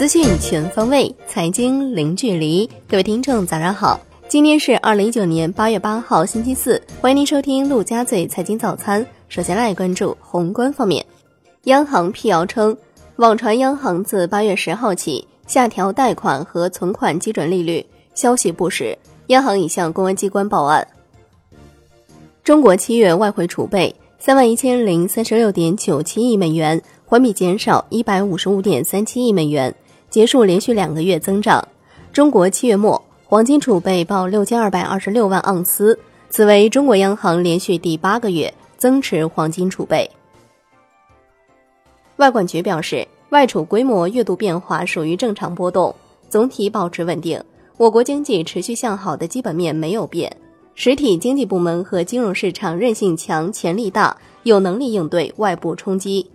资讯全方位，财经零距离。各位听众，早上好！今天是二零一九年八月八号，星期四。欢迎您收听陆家嘴财经早餐。首先来关注宏观方面，央行辟谣称，网传央行自八月十号起下调贷款和存款基准利率，消息不实。央行已向公安机关报案。中国七月外汇储备三万一千零三十六点九七亿美元，环比减少一百五十五点三七亿美元，结束连续两个月增长。中国七月末黄金储备报六千二百二十六万盎司，此为中国央行连续第八个月增持黄金储备。外管局表示，外储规模月度变化属于正常波动，总体保持稳定。我国经济持续向好的基本面没有变。实体经济部门和金融市场韧性强、潜力大，有能力应对外部冲击。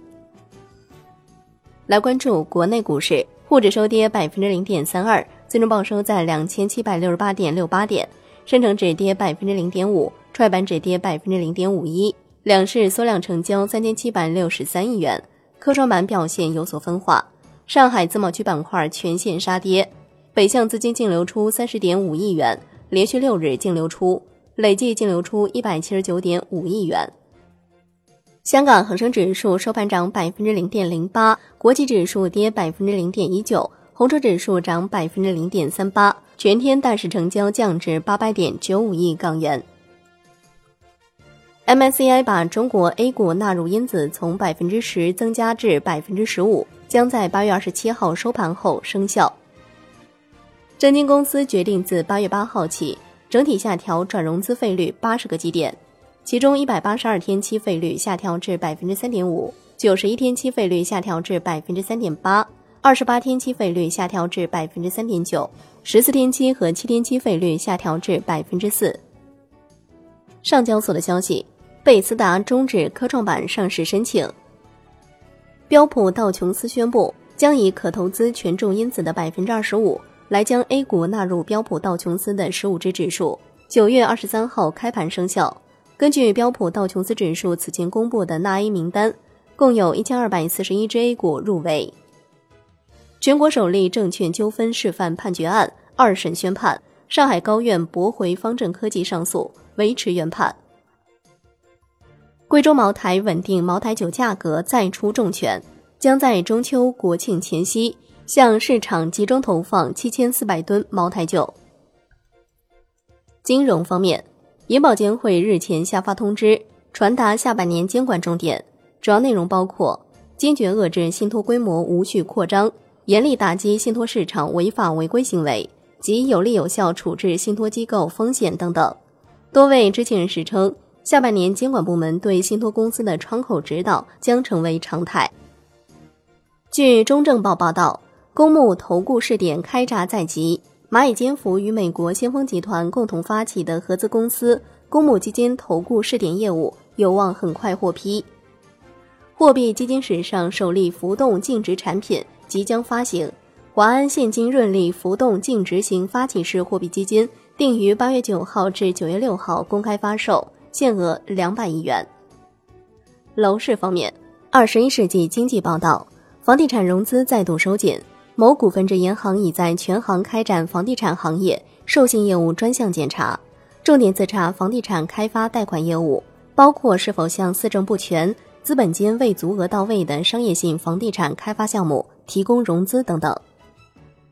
来关注国内股市，沪指收跌百分之零点三二，最终报收在两千七百六十八点六八点；深成指跌百分之零点五，创业板指跌百分之零点五一。两市缩量成交三千七百六十三亿元，科创板表现有所分化。上海自贸区板块全线杀跌，北向资金净流出三十点五亿元，连续六日净流出。累计净流出一百七十九点五亿元。香港恒生指数收盘涨百分之零点零八，国际指数跌百分之零点一九，红筹指数涨百分之零点三八，全天大市成交降至八百点九五亿港元。MSCI 把中国 A 股纳入因子从百分之十增加至百分之十五，将在八月二十七号收盘后生效。证金公司决定自八月八号起。整体下调转融资费率八十个基点，其中一百八十二天期费率下调至百分之三点五，九十一天期费率下调至百分之三点八，二十八天期费率下调至百分之三点九，十四天期和七天期费率下调至百分之四。上交所的消息，贝斯达终止科创板上市申请。标普道琼斯宣布，将以可投资权重因子的百分之二十五。来将 A 股纳入标普道琼斯的十五只指数，九月二十三号开盘生效。根据标普道琼斯指数此前公布的纳 A 名单，共有一千二百四十一只 A 股入围。全国首例证券纠纷示范判决案二审宣判，上海高院驳回方正科技上诉，维持原判。贵州茅台稳定茅台酒价格再出重拳，将在中秋国庆前夕。向市场集中投放七千四百吨茅台酒。金融方面，银保监会日前下发通知，传达下半年监管重点，主要内容包括坚决遏制信托规模无序扩张，严厉打击信托市场违法违规行为及有力有效处置信托机构风险等等。多位知情人士称，下半年监管部门对信托公司的窗口指导将成为常态。据中证报报道。公募投顾试点开闸在即，蚂蚁金服与美国先锋集团共同发起的合资公司公募基金投顾试点业务有望很快获批。货币基金史上首例浮动净值产品即将发行，华安现金润利浮动净值型发起式货币基金定于八月九号至九月六号公开发售，限额两百亿元。楼市方面，二十一世纪经济报道，房地产融资再度收紧。某股份制银行已在全行开展房地产行业授信业务专项检查，重点自查房地产开发贷款业务，包括是否向四证不全、资本金未足额到位的商业性房地产开发项目提供融资等等。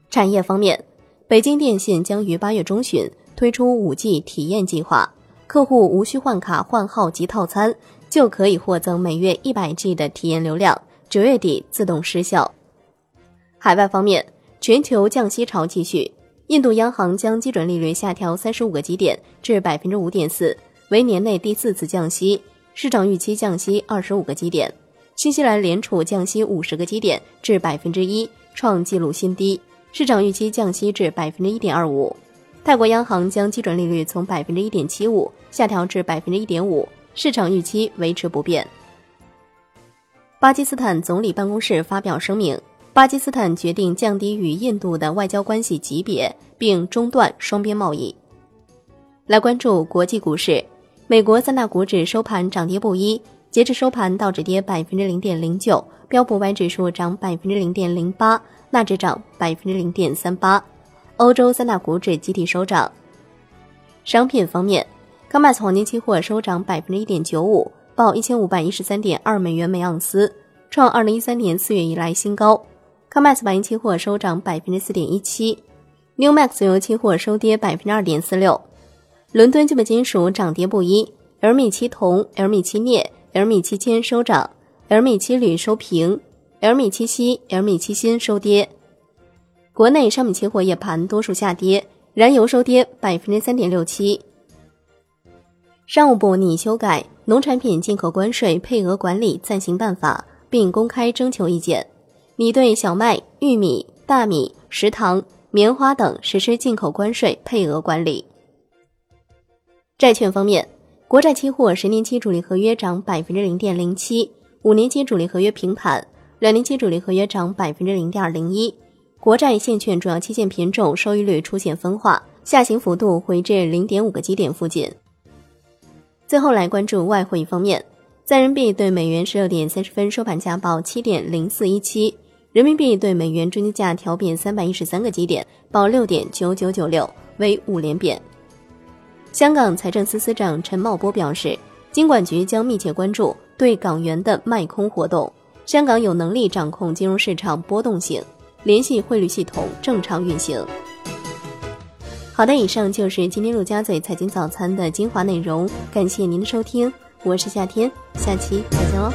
产业方面，北京电信将于八月中旬推出五 G 体验计划，客户无需换卡换号及套餐，就可以获赠每月一百 G 的体验流量，九月底自动失效。海外方面，全球降息潮继续。印度央行将基准利率下调三十五个基点至百分之五点四，为年内第四次降息，市场预期降息二十五个基点。新西兰联储降息五十个基点至百分之一，创纪录新低，市场预期降息至百分之一点二五。泰国央行将基准利率从百分之一点七五下调至百分之一点五，市场预期维持不变。巴基斯坦总理办公室发表声明。巴基斯坦决定降低与印度的外交关系级别，并中断双边贸易。来关注国际股市，美国三大股指收盘涨跌不一，截至收盘，道指跌百分之零点零九，标普五百指数涨百分之零点零八，纳指涨百分之零点三八，欧洲三大股指集体收涨。商品方面，COMEX 黄金期货收涨百分之一点九五，报一千五百一十三点二美元每盎司，创二零一三年四月以来新高。COMEX 白银期货收涨百分之四点一七，Newmax 原油期货收跌百分之二点四六。伦敦基本金属涨跌不一，LME 期铜、LME 期镍、LME 期铅收涨，LME 期铝收平。LME 七锡、LME 七锌收跌，国内商品期货夜盘多数下跌，燃油收跌百分之三点六七。商务部拟修改《农产品进口关税配额管理暂行办法》，并公开征求意见，拟对小麦、玉米、大米、食糖、棉花等实施进口关税配额管理。债券方面，国债期货十年期主力合约涨百分之零点零七，五年期主力合约平盘。两年期主力合约涨百分之零点零一，国债现券主要期限品种收益率出现分化，下行幅度回至零点五个基点附近。最后来关注外汇方面，在人民币对美元十六点三十分收盘价报七点零四一七，人民币对美元中间价调贬三百一十三个基点，报六点九九九六，为五连贬。香港财政司司长陈茂波表示，金管局将密切关注对港元的卖空活动。香港有能力掌控金融市场波动性，联系汇率系统正常运行。好的，以上就是今天陆家嘴财经早餐的精华内容，感谢您的收听，我是夏天，下期再见喽。